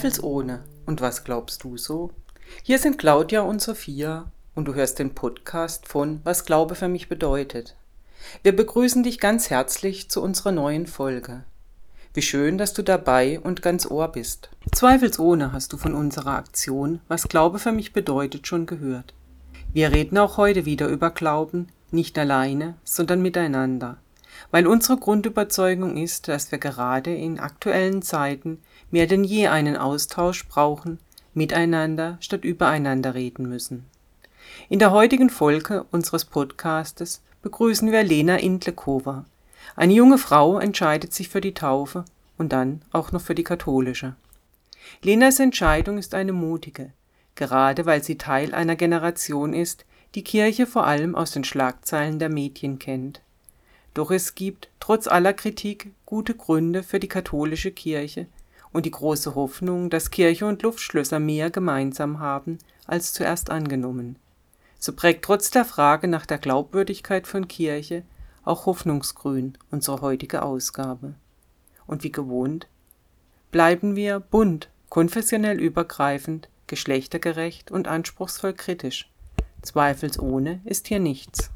Zweifelsohne. Und was glaubst du so? Hier sind Claudia und Sophia und du hörst den Podcast von Was Glaube für mich bedeutet. Wir begrüßen dich ganz herzlich zu unserer neuen Folge. Wie schön, dass du dabei und ganz Ohr bist. Zweifelsohne hast du von unserer Aktion Was Glaube für mich bedeutet schon gehört. Wir reden auch heute wieder über Glauben, nicht alleine, sondern miteinander weil unsere Grundüberzeugung ist, dass wir gerade in aktuellen Zeiten mehr denn je einen Austausch brauchen, miteinander statt übereinander reden müssen. In der heutigen Folge unseres Podcastes begrüßen wir Lena Indlekova. Eine junge Frau entscheidet sich für die Taufe und dann auch noch für die katholische. Lenas Entscheidung ist eine mutige, gerade weil sie Teil einer Generation ist, die Kirche vor allem aus den Schlagzeilen der Medien kennt. Doch es gibt, trotz aller Kritik, gute Gründe für die katholische Kirche und die große Hoffnung, dass Kirche und Luftschlösser mehr gemeinsam haben als zuerst angenommen. So prägt trotz der Frage nach der Glaubwürdigkeit von Kirche auch Hoffnungsgrün unsere heutige Ausgabe. Und wie gewohnt bleiben wir bunt, konfessionell übergreifend, geschlechtergerecht und anspruchsvoll kritisch. Zweifelsohne ist hier nichts.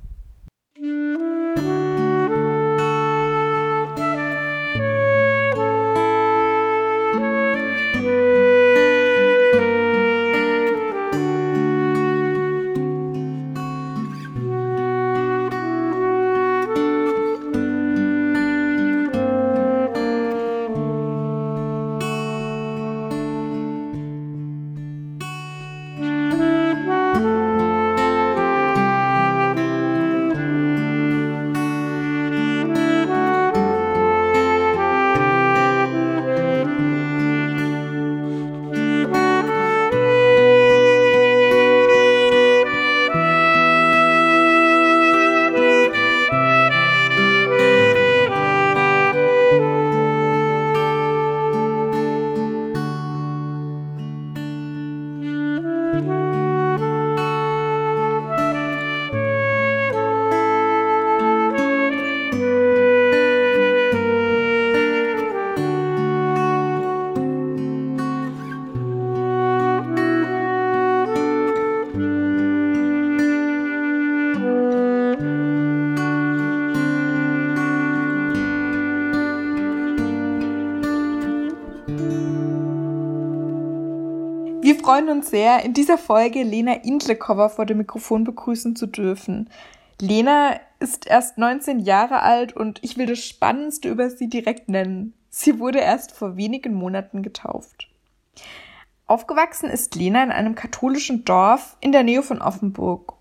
Wir freuen uns sehr, in dieser Folge Lena Indlekova vor dem Mikrofon begrüßen zu dürfen. Lena ist erst 19 Jahre alt und ich will das Spannendste über sie direkt nennen. Sie wurde erst vor wenigen Monaten getauft. Aufgewachsen ist Lena in einem katholischen Dorf in der Nähe von Offenburg.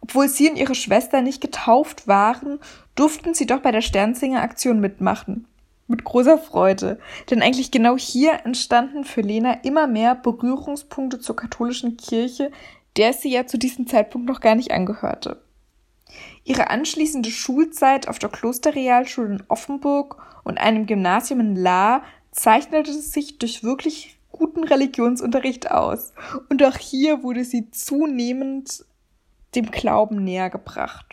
Obwohl sie und ihre Schwester nicht getauft waren, durften sie doch bei der Sternsinger Aktion mitmachen mit großer Freude, denn eigentlich genau hier entstanden für Lena immer mehr Berührungspunkte zur katholischen Kirche, der sie ja zu diesem Zeitpunkt noch gar nicht angehörte. Ihre anschließende Schulzeit auf der Klosterrealschule in Offenburg und einem Gymnasium in La zeichnete sich durch wirklich guten Religionsunterricht aus. Und auch hier wurde sie zunehmend dem Glauben näher gebracht.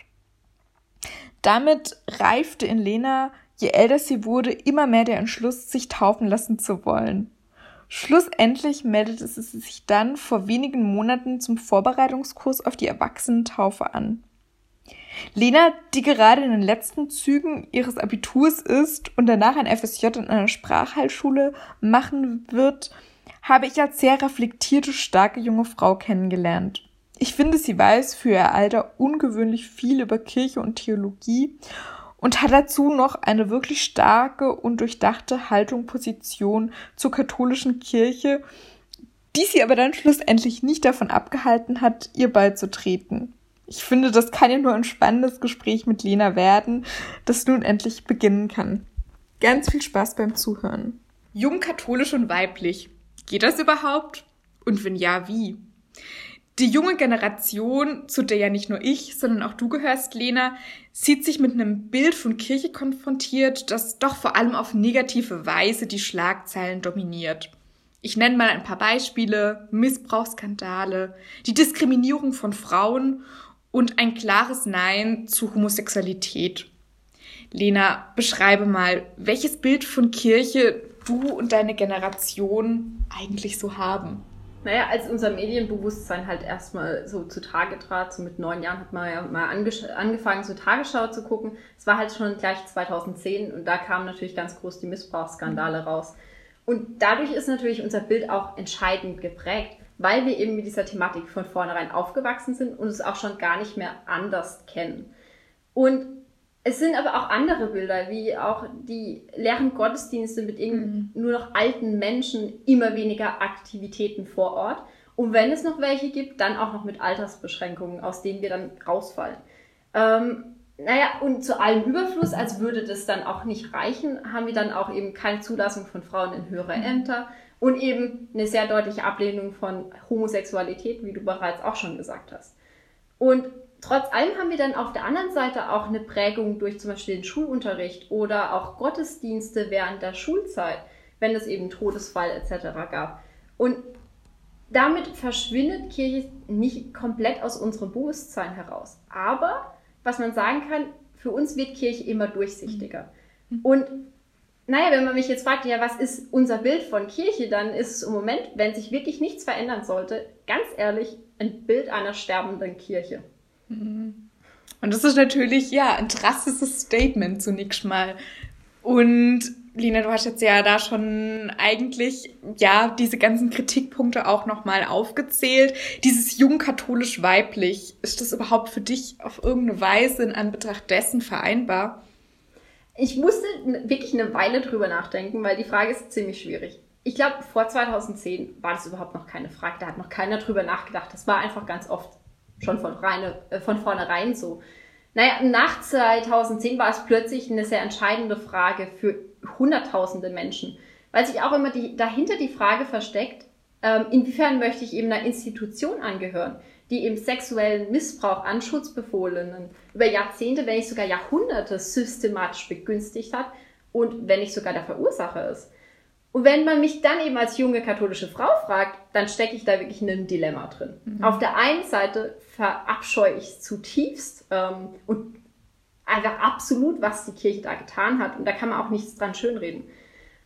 Damit reifte in Lena je älter sie wurde, immer mehr der Entschluss, sich taufen lassen zu wollen. Schlussendlich meldete sie sich dann vor wenigen Monaten zum Vorbereitungskurs auf die Erwachsenentaufe an. Lena, die gerade in den letzten Zügen ihres Abiturs ist und danach ein FSJ in einer Sprachheilschule machen wird, habe ich als sehr reflektierte, starke junge Frau kennengelernt. Ich finde, sie weiß für ihr Alter ungewöhnlich viel über Kirche und Theologie und hat dazu noch eine wirklich starke und durchdachte Haltung, Position zur katholischen Kirche, die sie aber dann schlussendlich nicht davon abgehalten hat, ihr beizutreten. Ich finde, das kann ja nur ein spannendes Gespräch mit Lena werden, das nun endlich beginnen kann. Ganz viel Spaß beim Zuhören. Jung, katholisch und weiblich. Geht das überhaupt? Und wenn ja, wie? Die junge Generation, zu der ja nicht nur ich, sondern auch du gehörst, Lena, sieht sich mit einem Bild von Kirche konfrontiert, das doch vor allem auf negative Weise die Schlagzeilen dominiert. Ich nenne mal ein paar Beispiele. Missbrauchsskandale, die Diskriminierung von Frauen und ein klares Nein zu Homosexualität. Lena, beschreibe mal, welches Bild von Kirche du und deine Generation eigentlich so haben? Naja, als unser Medienbewusstsein halt erstmal so zutage trat, so mit neun Jahren hat man ja mal angefangen, so Tagesschau zu gucken. Es war halt schon gleich 2010 und da kamen natürlich ganz groß die Missbrauchsskandale raus. Und dadurch ist natürlich unser Bild auch entscheidend geprägt, weil wir eben mit dieser Thematik von vornherein aufgewachsen sind und es auch schon gar nicht mehr anders kennen. Und es sind aber auch andere Bilder, wie auch die leeren Gottesdienste mit mhm. nur noch alten Menschen, immer weniger Aktivitäten vor Ort. Und wenn es noch welche gibt, dann auch noch mit Altersbeschränkungen, aus denen wir dann rausfallen. Ähm, naja, und zu allem Überfluss, als würde das dann auch nicht reichen, haben wir dann auch eben keine Zulassung von Frauen in höhere mhm. Ämter und eben eine sehr deutliche Ablehnung von Homosexualität, wie du bereits auch schon gesagt hast. Und Trotz allem haben wir dann auf der anderen Seite auch eine Prägung durch zum Beispiel den Schulunterricht oder auch Gottesdienste während der Schulzeit, wenn es eben Todesfall etc. gab. Und damit verschwindet Kirche nicht komplett aus unserem Bewusstsein heraus. Aber was man sagen kann, für uns wird Kirche immer durchsichtiger. Mhm. Und naja, wenn man mich jetzt fragt, ja, was ist unser Bild von Kirche, dann ist es im Moment, wenn sich wirklich nichts verändern sollte, ganz ehrlich, ein Bild einer sterbenden Kirche. Und das ist natürlich, ja, ein drastisches Statement zunächst mal. Und Lina, du hast jetzt ja da schon eigentlich, ja, diese ganzen Kritikpunkte auch nochmal aufgezählt. Dieses jungkatholisch-weiblich, ist das überhaupt für dich auf irgendeine Weise in Anbetracht dessen vereinbar? Ich musste wirklich eine Weile drüber nachdenken, weil die Frage ist ziemlich schwierig. Ich glaube, vor 2010 war das überhaupt noch keine Frage. Da hat noch keiner drüber nachgedacht. Das war einfach ganz oft schon von, reine, äh, von vornherein so. Naja, nach 2010 war es plötzlich eine sehr entscheidende Frage für hunderttausende Menschen, weil sich auch immer die, dahinter die Frage versteckt, ähm, inwiefern möchte ich eben einer Institution angehören, die eben sexuellen Missbrauch an Schutzbefohlenen über Jahrzehnte, wenn nicht sogar Jahrhunderte systematisch begünstigt hat und wenn nicht sogar der Verursacher ist. Und wenn man mich dann eben als junge katholische Frau fragt, dann stecke ich da wirklich in einem Dilemma drin. Mhm. Auf der einen Seite verabscheue ich zutiefst ähm, und einfach absolut, was die Kirche da getan hat. Und da kann man auch nichts dran schönreden.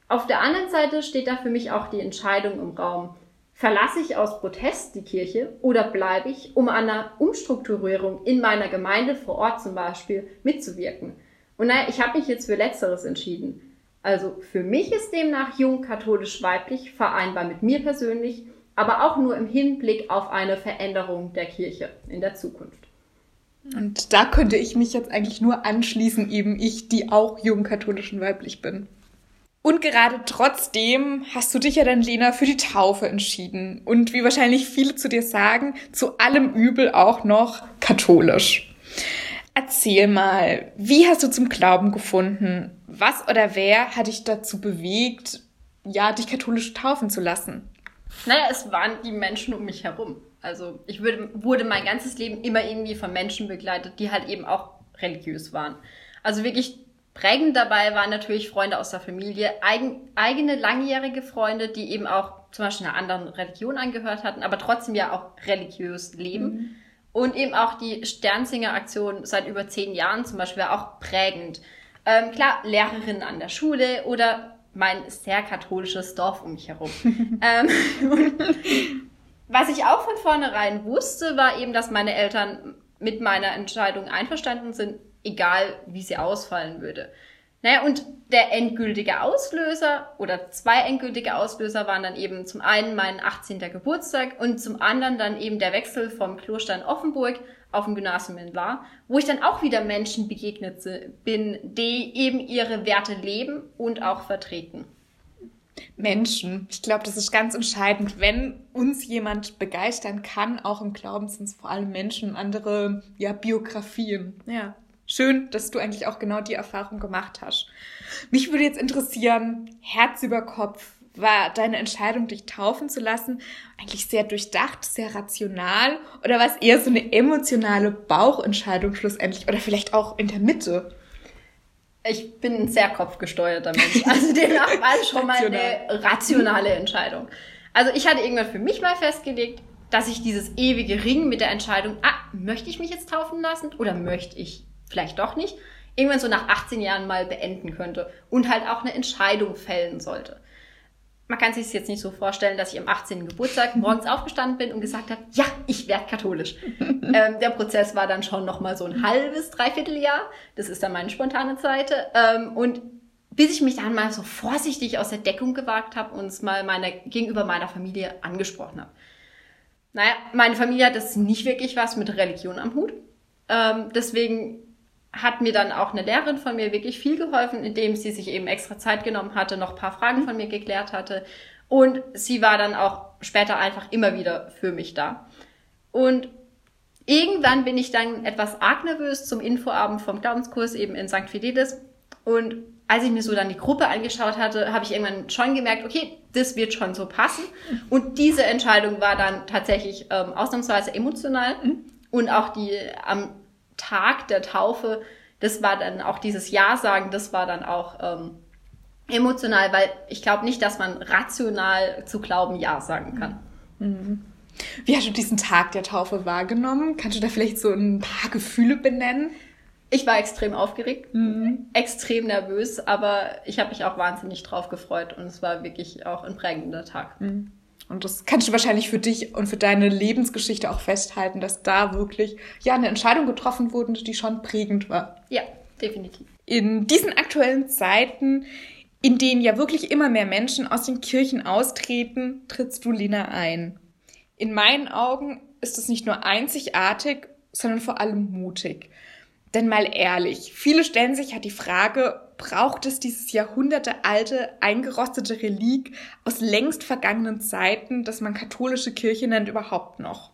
Auf der anderen Seite steht da für mich auch die Entscheidung im Raum. Verlasse ich aus Protest die Kirche oder bleibe ich, um an einer Umstrukturierung in meiner Gemeinde vor Ort zum Beispiel mitzuwirken? Und naja, ich habe mich jetzt für Letzteres entschieden. Also für mich ist demnach jung katholisch-weiblich vereinbar mit mir persönlich, aber auch nur im Hinblick auf eine Veränderung der Kirche in der Zukunft. Und da könnte ich mich jetzt eigentlich nur anschließen, eben ich, die auch jung katholisch und weiblich bin. Und gerade trotzdem hast du dich ja dann, Lena, für die Taufe entschieden. Und wie wahrscheinlich viele zu dir sagen, zu allem Übel auch noch katholisch. Erzähl mal, wie hast du zum Glauben gefunden? Was oder wer hat dich dazu bewegt, ja, dich katholisch taufen zu lassen? Naja, es waren die Menschen um mich herum. Also ich würde, wurde mein ganzes Leben immer irgendwie von Menschen begleitet, die halt eben auch religiös waren. Also wirklich prägend dabei waren natürlich Freunde aus der Familie, eigen, eigene langjährige Freunde, die eben auch zum Beispiel einer anderen Religion angehört hatten, aber trotzdem ja auch religiös leben. Mhm. Und eben auch die Sternsinger-Aktion seit über zehn Jahren zum Beispiel war auch prägend. Ähm, klar, Lehrerinnen an der Schule oder mein sehr katholisches Dorf um mich herum. ähm, was ich auch von vornherein wusste, war eben, dass meine Eltern mit meiner Entscheidung einverstanden sind, egal wie sie ausfallen würde. Naja, und der endgültige Auslöser oder zwei endgültige Auslöser waren dann eben zum einen mein 18. Geburtstag und zum anderen dann eben der Wechsel vom Kloster in Offenburg auf dem Gymnasium in La, wo ich dann auch wieder Menschen begegnet bin, die eben ihre Werte leben und auch vertreten. Menschen. Ich glaube, das ist ganz entscheidend. Wenn uns jemand begeistern kann, auch im Glauben sind es vor allem Menschen, andere ja, Biografien. Ja. Schön, dass du eigentlich auch genau die Erfahrung gemacht hast. Mich würde jetzt interessieren, Herz über Kopf, war deine Entscheidung, dich taufen zu lassen, eigentlich sehr durchdacht, sehr rational oder war es eher so eine emotionale Bauchentscheidung schlussendlich oder vielleicht auch in der Mitte? Ich bin ein sehr kopfgesteuerter Mensch. Also demnach war es schon mal eine rationale Entscheidung. Also ich hatte irgendwann für mich mal festgelegt, dass ich dieses ewige Ringen mit der Entscheidung, ah, möchte ich mich jetzt taufen lassen oder möchte ich vielleicht doch nicht, irgendwann so nach 18 Jahren mal beenden könnte und halt auch eine Entscheidung fällen sollte. man kann sich es jetzt nicht so vorstellen, dass ich am 18. Geburtstag morgens aufgestanden bin und gesagt habe, ja, ich werde katholisch. ähm, der Prozess war dann schon noch mal so ein halbes, dreiviertel Jahr. Das ist dann meine spontane Seite. Ähm, und bis ich mich dann mal so vorsichtig aus der Deckung gewagt habe und es mal meiner, gegenüber meiner Familie angesprochen habe. Naja, meine Familie hat das nicht wirklich was mit Religion am Hut. Ähm, deswegen hat mir dann auch eine Lehrerin von mir wirklich viel geholfen, indem sie sich eben extra Zeit genommen hatte, noch ein paar Fragen von mir geklärt hatte. Und sie war dann auch später einfach immer wieder für mich da. Und irgendwann bin ich dann etwas arg nervös zum Infoabend vom Glaubenskurs eben in St. Fidelis. Und als ich mir so dann die Gruppe angeschaut hatte, habe ich irgendwann schon gemerkt, okay, das wird schon so passen. Und diese Entscheidung war dann tatsächlich ähm, ausnahmsweise emotional. Und auch die am Tag der Taufe, das war dann auch dieses Ja sagen, das war dann auch ähm, emotional, weil ich glaube nicht, dass man rational zu glauben Ja sagen kann. Mhm. Wie hast du diesen Tag der Taufe wahrgenommen? Kannst du da vielleicht so ein paar Gefühle benennen? Ich war extrem aufgeregt, mhm. extrem nervös, aber ich habe mich auch wahnsinnig drauf gefreut und es war wirklich auch ein prägender Tag. Mhm. Und das kannst du wahrscheinlich für dich und für deine Lebensgeschichte auch festhalten, dass da wirklich ja eine Entscheidung getroffen wurde, die schon prägend war. Ja, definitiv. In diesen aktuellen Zeiten, in denen ja wirklich immer mehr Menschen aus den Kirchen austreten, trittst du Lina ein. In meinen Augen ist es nicht nur einzigartig, sondern vor allem mutig. Denn mal ehrlich, viele stellen sich ja die Frage, braucht es dieses jahrhundertealte, eingerostete Relik aus längst vergangenen Zeiten, das man katholische Kirche nennt, überhaupt noch?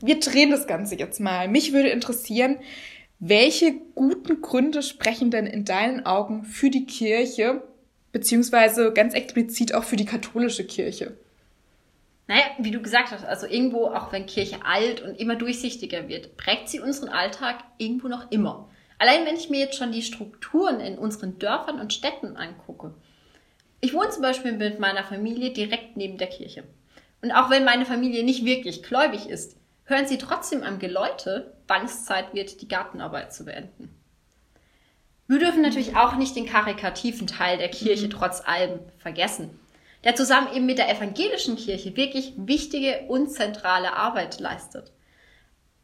Wir drehen das Ganze jetzt mal. Mich würde interessieren, welche guten Gründe sprechen denn in deinen Augen für die Kirche, beziehungsweise ganz explizit auch für die katholische Kirche? Naja, wie du gesagt hast, also irgendwo, auch wenn Kirche alt und immer durchsichtiger wird, prägt sie unseren Alltag irgendwo noch immer. Allein wenn ich mir jetzt schon die Strukturen in unseren Dörfern und Städten angucke. Ich wohne zum Beispiel mit meiner Familie direkt neben der Kirche. Und auch wenn meine Familie nicht wirklich gläubig ist, hören sie trotzdem am Geläute, wann es Zeit wird, die Gartenarbeit zu beenden. Wir dürfen natürlich auch nicht den karikativen Teil der Kirche mhm. trotz allem vergessen der zusammen eben mit der evangelischen Kirche wirklich wichtige und zentrale Arbeit leistet.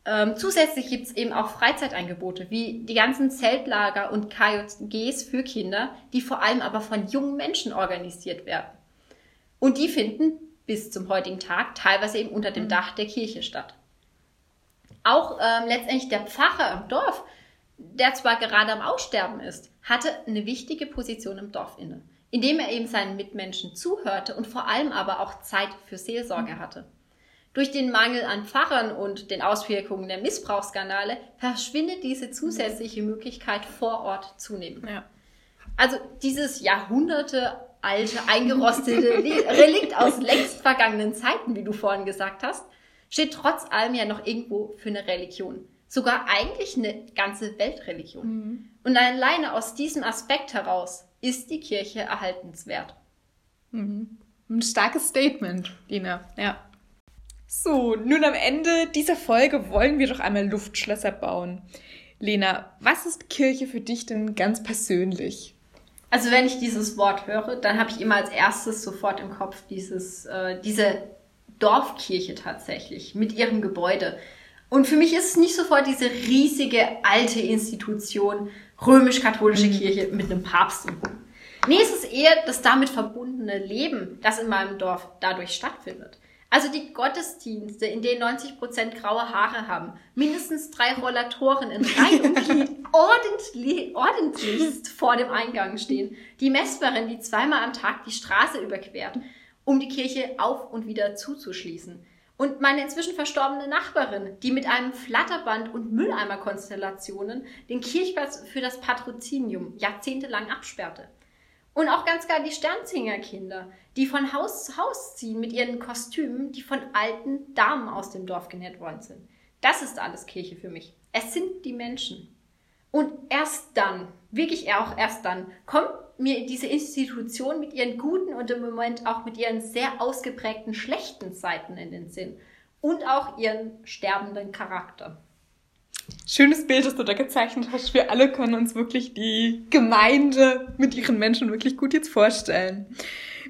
Ähm, zusätzlich gibt es eben auch Freizeitangebote, wie die ganzen Zeltlager und KJGs für Kinder, die vor allem aber von jungen Menschen organisiert werden. Und die finden bis zum heutigen Tag teilweise eben unter dem mhm. Dach der Kirche statt. Auch ähm, letztendlich der Pfarrer im Dorf, der zwar gerade am Aussterben ist, hatte eine wichtige Position im Dorf inne indem er eben seinen Mitmenschen zuhörte und vor allem aber auch Zeit für Seelsorge hatte. Durch den Mangel an Pfarrern und den Auswirkungen der Missbrauchsskandale verschwindet diese zusätzliche Möglichkeit vor Ort zunehmend. Ja. Also dieses Jahrhunderte alte, eingerostete Relikt aus längst vergangenen Zeiten, wie du vorhin gesagt hast, steht trotz allem ja noch irgendwo für eine Religion. Sogar eigentlich eine ganze Weltreligion. Mhm. Und alleine aus diesem Aspekt heraus ist die Kirche erhaltenswert. Mhm. Ein starkes Statement, Lina. Ja. So, nun am Ende dieser Folge wollen wir doch einmal Luftschlösser bauen. Lena, was ist Kirche für dich denn ganz persönlich? Also wenn ich dieses Wort höre, dann habe ich immer als erstes sofort im Kopf dieses, äh, diese Dorfkirche tatsächlich mit ihrem Gebäude. Und für mich ist es nicht sofort diese riesige alte Institution, römisch-katholische mhm. Kirche mit einem Papst. Nee, es ist eher das damit verbundene Leben, das in meinem Dorf dadurch stattfindet. Also die Gottesdienste, in denen 90 Prozent graue Haare haben, mindestens drei Rollatoren in Reihe ordentlich, ordentlichst vor dem Eingang stehen. Die Messwerin, die zweimal am Tag die Straße überquert, um die Kirche auf und wieder zuzuschließen. Und meine inzwischen verstorbene Nachbarin, die mit einem Flatterband und Mülleimerkonstellationen den Kirchplatz für das Patrozinium jahrzehntelang absperrte. Und auch ganz klar die Sternzingerkinder, die von Haus zu Haus ziehen mit ihren Kostümen, die von alten Damen aus dem Dorf genäht worden sind. Das ist alles Kirche für mich. Es sind die Menschen. Und erst dann, wirklich auch erst dann, kommt mir diese Institution mit ihren guten und im Moment auch mit ihren sehr ausgeprägten schlechten Seiten in den Sinn und auch ihren sterbenden Charakter. Schönes Bild, das du da gezeichnet hast. Wir alle können uns wirklich die Gemeinde mit ihren Menschen wirklich gut jetzt vorstellen.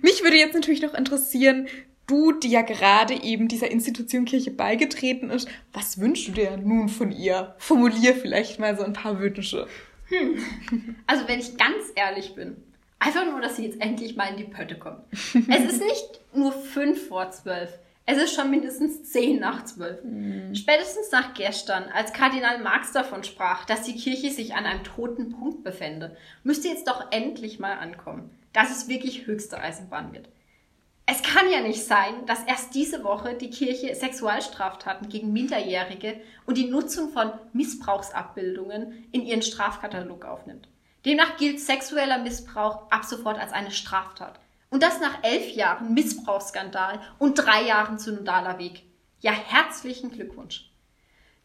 Mich würde jetzt natürlich noch interessieren, du, die ja gerade eben dieser Institution Kirche beigetreten ist, was wünschst du dir nun von ihr? Formulier vielleicht mal so ein paar Wünsche. Hm. Also wenn ich ganz ehrlich bin, einfach nur, dass sie jetzt endlich mal in die Pötte kommt. es ist nicht nur fünf vor zwölf. Es ist schon mindestens zehn nach zwölf. Mhm. Spätestens nach gestern, als Kardinal Marx davon sprach, dass die Kirche sich an einem toten Punkt befände, müsste jetzt doch endlich mal ankommen, dass es wirklich höchste Eisenbahn wird. Es kann ja nicht sein, dass erst diese Woche die Kirche Sexualstraftaten gegen Minderjährige und die Nutzung von Missbrauchsabbildungen in ihren Strafkatalog aufnimmt. Demnach gilt sexueller Missbrauch ab sofort als eine Straftat. Und das nach elf Jahren Missbrauchsskandal und drei Jahren synodaler Weg. Ja, herzlichen Glückwunsch.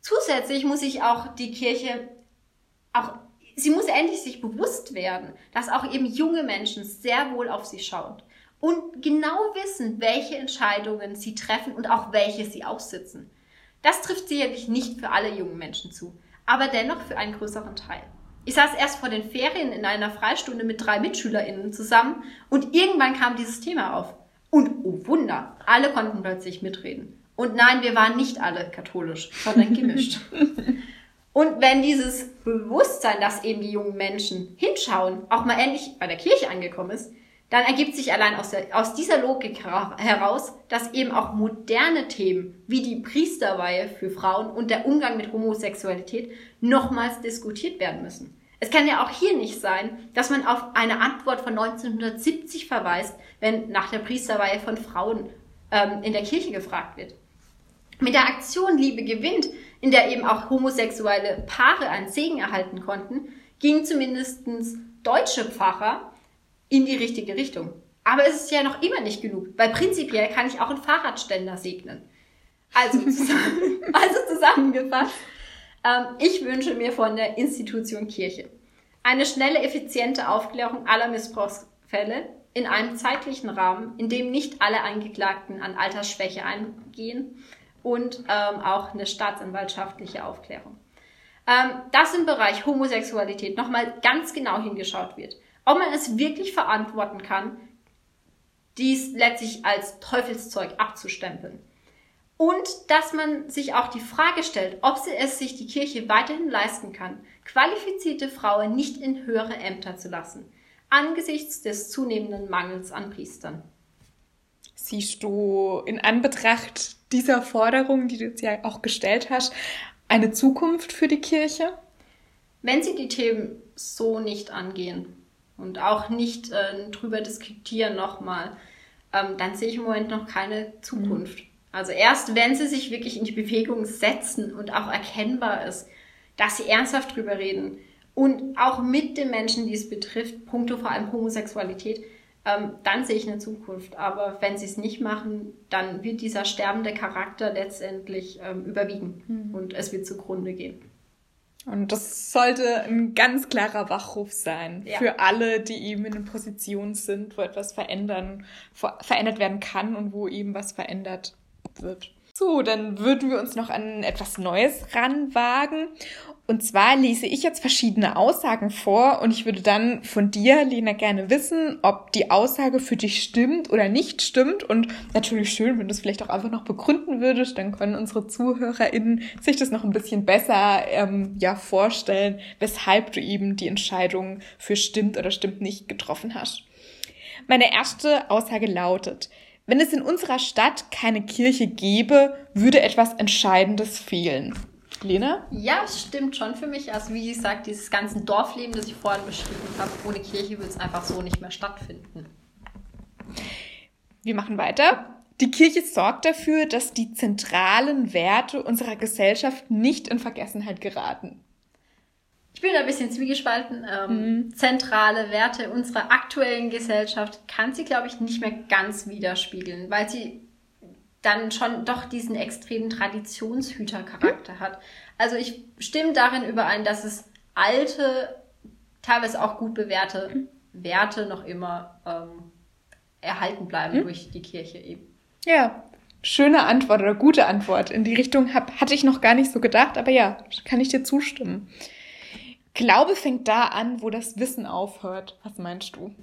Zusätzlich muss sich auch die Kirche auch sie muss endlich sich bewusst werden, dass auch eben junge Menschen sehr wohl auf sie schauen und genau wissen, welche Entscheidungen sie treffen und auch welche sie aussitzen. Das trifft sicherlich nicht für alle jungen Menschen zu, aber dennoch für einen größeren Teil. Ich saß erst vor den Ferien in einer Freistunde mit drei MitschülerInnen zusammen und irgendwann kam dieses Thema auf. Und oh Wunder, alle konnten plötzlich mitreden. Und nein, wir waren nicht alle katholisch, sondern gemischt. und wenn dieses Bewusstsein, dass eben die jungen Menschen hinschauen, auch mal endlich bei der Kirche angekommen ist, dann ergibt sich allein aus, der, aus dieser Logik heraus, dass eben auch moderne Themen wie die Priesterweihe für Frauen und der Umgang mit Homosexualität nochmals diskutiert werden müssen. Es kann ja auch hier nicht sein, dass man auf eine Antwort von 1970 verweist, wenn nach der Priesterweihe von Frauen ähm, in der Kirche gefragt wird. Mit der Aktion Liebe gewinnt, in der eben auch homosexuelle Paare einen Segen erhalten konnten, gingen zumindest deutsche Pfarrer in die richtige Richtung. Aber es ist ja noch immer nicht genug, weil prinzipiell kann ich auch einen Fahrradständer segnen. Also, zusammen, also zusammengefasst, ähm, ich wünsche mir von der Institution Kirche eine schnelle, effiziente Aufklärung aller Missbrauchsfälle in einem zeitlichen Rahmen, in dem nicht alle Angeklagten an Altersschwäche eingehen und ähm, auch eine staatsanwaltschaftliche Aufklärung. Ähm, dass im Bereich Homosexualität nochmal ganz genau hingeschaut wird ob man es wirklich verantworten kann, dies letztlich als Teufelszeug abzustempeln. Und dass man sich auch die Frage stellt, ob sie es sich die Kirche weiterhin leisten kann, qualifizierte Frauen nicht in höhere Ämter zu lassen, angesichts des zunehmenden Mangels an Priestern. Siehst du in Anbetracht dieser Forderung, die du jetzt ja auch gestellt hast, eine Zukunft für die Kirche? Wenn sie die Themen so nicht angehen, und auch nicht äh, drüber diskutieren nochmal, ähm, dann sehe ich im Moment noch keine Zukunft. Mhm. Also erst wenn sie sich wirklich in die Bewegung setzen und auch erkennbar ist, dass sie ernsthaft drüber reden und auch mit den Menschen, die es betrifft, punkto vor allem Homosexualität, ähm, dann sehe ich eine Zukunft. Aber wenn sie es nicht machen, dann wird dieser sterbende Charakter letztendlich ähm, überwiegen mhm. und es wird zugrunde gehen. Und das sollte ein ganz klarer Wachruf sein ja. für alle, die eben in einer Position sind, wo etwas verändern, verändert werden kann und wo eben was verändert wird. So, dann würden wir uns noch an etwas Neues ranwagen. Und zwar lese ich jetzt verschiedene Aussagen vor und ich würde dann von dir, Lena, gerne wissen, ob die Aussage für dich stimmt oder nicht stimmt. Und natürlich schön, wenn du es vielleicht auch einfach noch begründen würdest, dann können unsere ZuhörerInnen sich das noch ein bisschen besser ähm, ja, vorstellen, weshalb du eben die Entscheidung für stimmt oder stimmt nicht getroffen hast. Meine erste Aussage lautet, wenn es in unserer Stadt keine Kirche gäbe, würde etwas Entscheidendes fehlen. Lena? Ja, es stimmt schon für mich. Also wie gesagt, dieses ganze Dorfleben, das ich vorhin beschrieben habe, ohne Kirche würde es einfach so nicht mehr stattfinden. Wir machen weiter. Die Kirche sorgt dafür, dass die zentralen Werte unserer Gesellschaft nicht in Vergessenheit geraten. Ich bin da ein bisschen zwiegespalten. Ähm, mhm. Zentrale Werte unserer aktuellen Gesellschaft kann sie, glaube ich, nicht mehr ganz widerspiegeln, weil sie dann schon doch diesen extremen Traditionshütercharakter mhm. hat. Also ich stimme darin überein, dass es alte, teilweise auch gut bewährte mhm. Werte noch immer ähm, erhalten bleiben mhm. durch die Kirche eben. Ja, schöne Antwort oder gute Antwort. In die Richtung hab, hatte ich noch gar nicht so gedacht, aber ja, kann ich dir zustimmen. Glaube fängt da an, wo das Wissen aufhört. Was meinst du?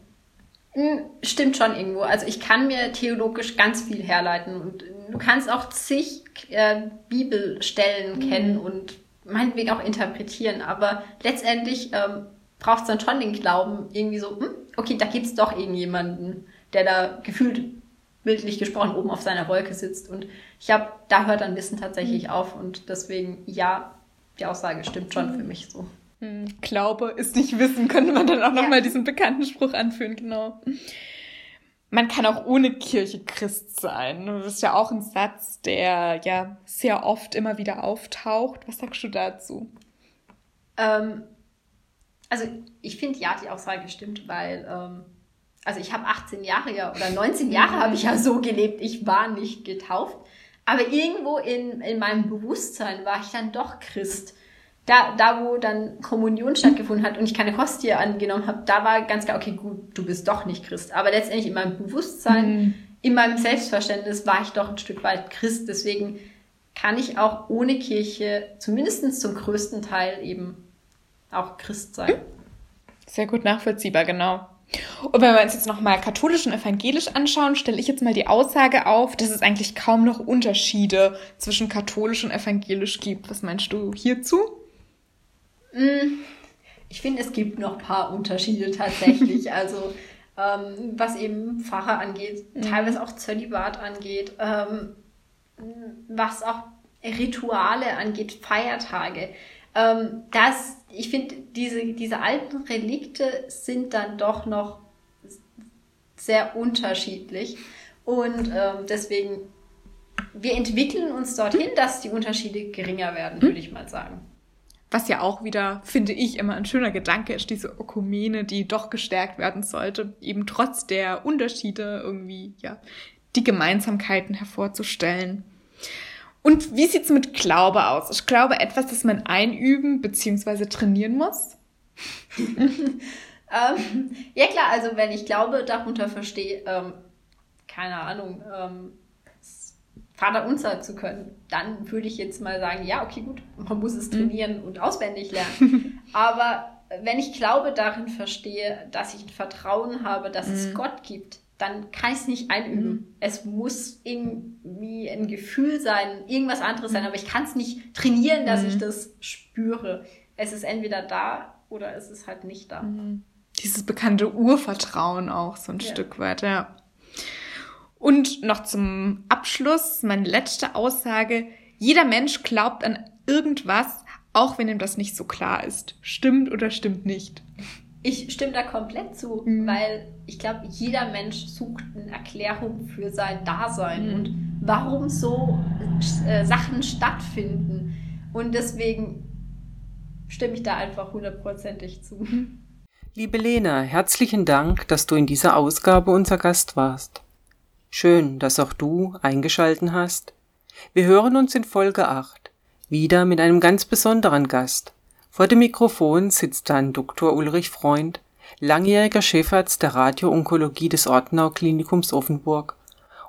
Stimmt schon irgendwo. Also ich kann mir theologisch ganz viel herleiten und du kannst auch zig äh, Bibelstellen mhm. kennen und meinetwegen auch interpretieren, aber letztendlich ähm, braucht es dann schon den Glauben, irgendwie so, hm, okay, da gibt es doch irgendjemanden, der da gefühlt bildlich gesprochen oben auf seiner Wolke sitzt. Und ich glaube, da hört dann Wissen tatsächlich mhm. auf und deswegen, ja, die Aussage stimmt schon für mich so. Hm, Glaube ist nicht Wissen, könnte man dann auch ja. nochmal diesen bekannten Spruch anführen, genau. Man kann auch ohne Kirche Christ sein. Das ist ja auch ein Satz, der ja sehr oft immer wieder auftaucht. Was sagst du dazu? Ähm, also ich finde ja, die Aussage stimmt, weil ähm, also ich habe 18 Jahre ja oder 19 Jahre habe ich ja so gelebt, ich war nicht getauft. Aber irgendwo in, in meinem Bewusstsein war ich dann doch Christ da, da wo dann Kommunion stattgefunden hat und ich keine Hostie angenommen habe, da war ganz klar, okay, gut, du bist doch nicht Christ. Aber letztendlich in meinem Bewusstsein, mhm. in meinem Selbstverständnis war ich doch ein Stück weit Christ. Deswegen kann ich auch ohne Kirche, zumindest zum größten Teil eben auch Christ sein. Sehr gut nachvollziehbar, genau. Und wenn wir uns jetzt nochmal katholisch und evangelisch anschauen, stelle ich jetzt mal die Aussage auf, dass es eigentlich kaum noch Unterschiede zwischen katholisch und evangelisch gibt. Was meinst du hierzu? Mm, ich finde, es gibt noch ein paar Unterschiede tatsächlich. also ähm, was eben Pfarrer angeht, mhm. teilweise auch Zölibat angeht, ähm, was auch Rituale angeht, Feiertage. Ähm, das, ich finde, diese, diese alten Relikte sind dann doch noch sehr unterschiedlich. Und ähm, deswegen, wir entwickeln uns dorthin, dass die Unterschiede geringer werden, würde ich mal sagen. Was ja auch wieder, finde ich, immer ein schöner Gedanke ist, diese Ökumene, die doch gestärkt werden sollte, eben trotz der Unterschiede irgendwie, ja, die Gemeinsamkeiten hervorzustellen. Und wie sieht's mit Glaube aus? Ich glaube, etwas, das man einüben bzw. trainieren muss. ähm, ja klar, also wenn ich Glaube darunter verstehe, ähm, keine Ahnung, ähm, Vater unser zu können, dann würde ich jetzt mal sagen, ja, okay, gut, man muss es mhm. trainieren und auswendig lernen. Aber wenn ich Glaube darin verstehe, dass ich ein Vertrauen habe, dass mhm. es Gott gibt, dann kann ich es nicht einüben. Mhm. Es muss irgendwie ein Gefühl sein, irgendwas anderes sein, mhm. aber ich kann es nicht trainieren, dass ich mhm. das spüre. Es ist entweder da oder es ist halt nicht da. Mhm. Dieses bekannte Urvertrauen auch so ein ja. Stück weit, ja. Und noch zum Abschluss meine letzte Aussage. Jeder Mensch glaubt an irgendwas, auch wenn ihm das nicht so klar ist. Stimmt oder stimmt nicht? Ich stimme da komplett zu, mhm. weil ich glaube, jeder Mensch sucht eine Erklärung für sein Dasein mhm. und warum so äh, Sachen stattfinden. Und deswegen stimme ich da einfach hundertprozentig zu. Liebe Lena, herzlichen Dank, dass du in dieser Ausgabe unser Gast warst. Schön, dass auch du eingeschalten hast. Wir hören uns in Folge 8 wieder mit einem ganz besonderen Gast. Vor dem Mikrofon sitzt dann Dr. Ulrich Freund, langjähriger Chefarzt der Radioonkologie des Ortenau Klinikums Offenburg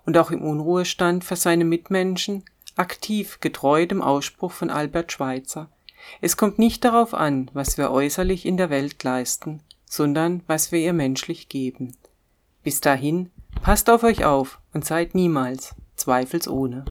und auch im Unruhestand für seine Mitmenschen, aktiv getreu dem Ausspruch von Albert Schweitzer. Es kommt nicht darauf an, was wir äußerlich in der Welt leisten, sondern was wir ihr menschlich geben. Bis dahin Passt auf euch auf und seid niemals zweifelsohne.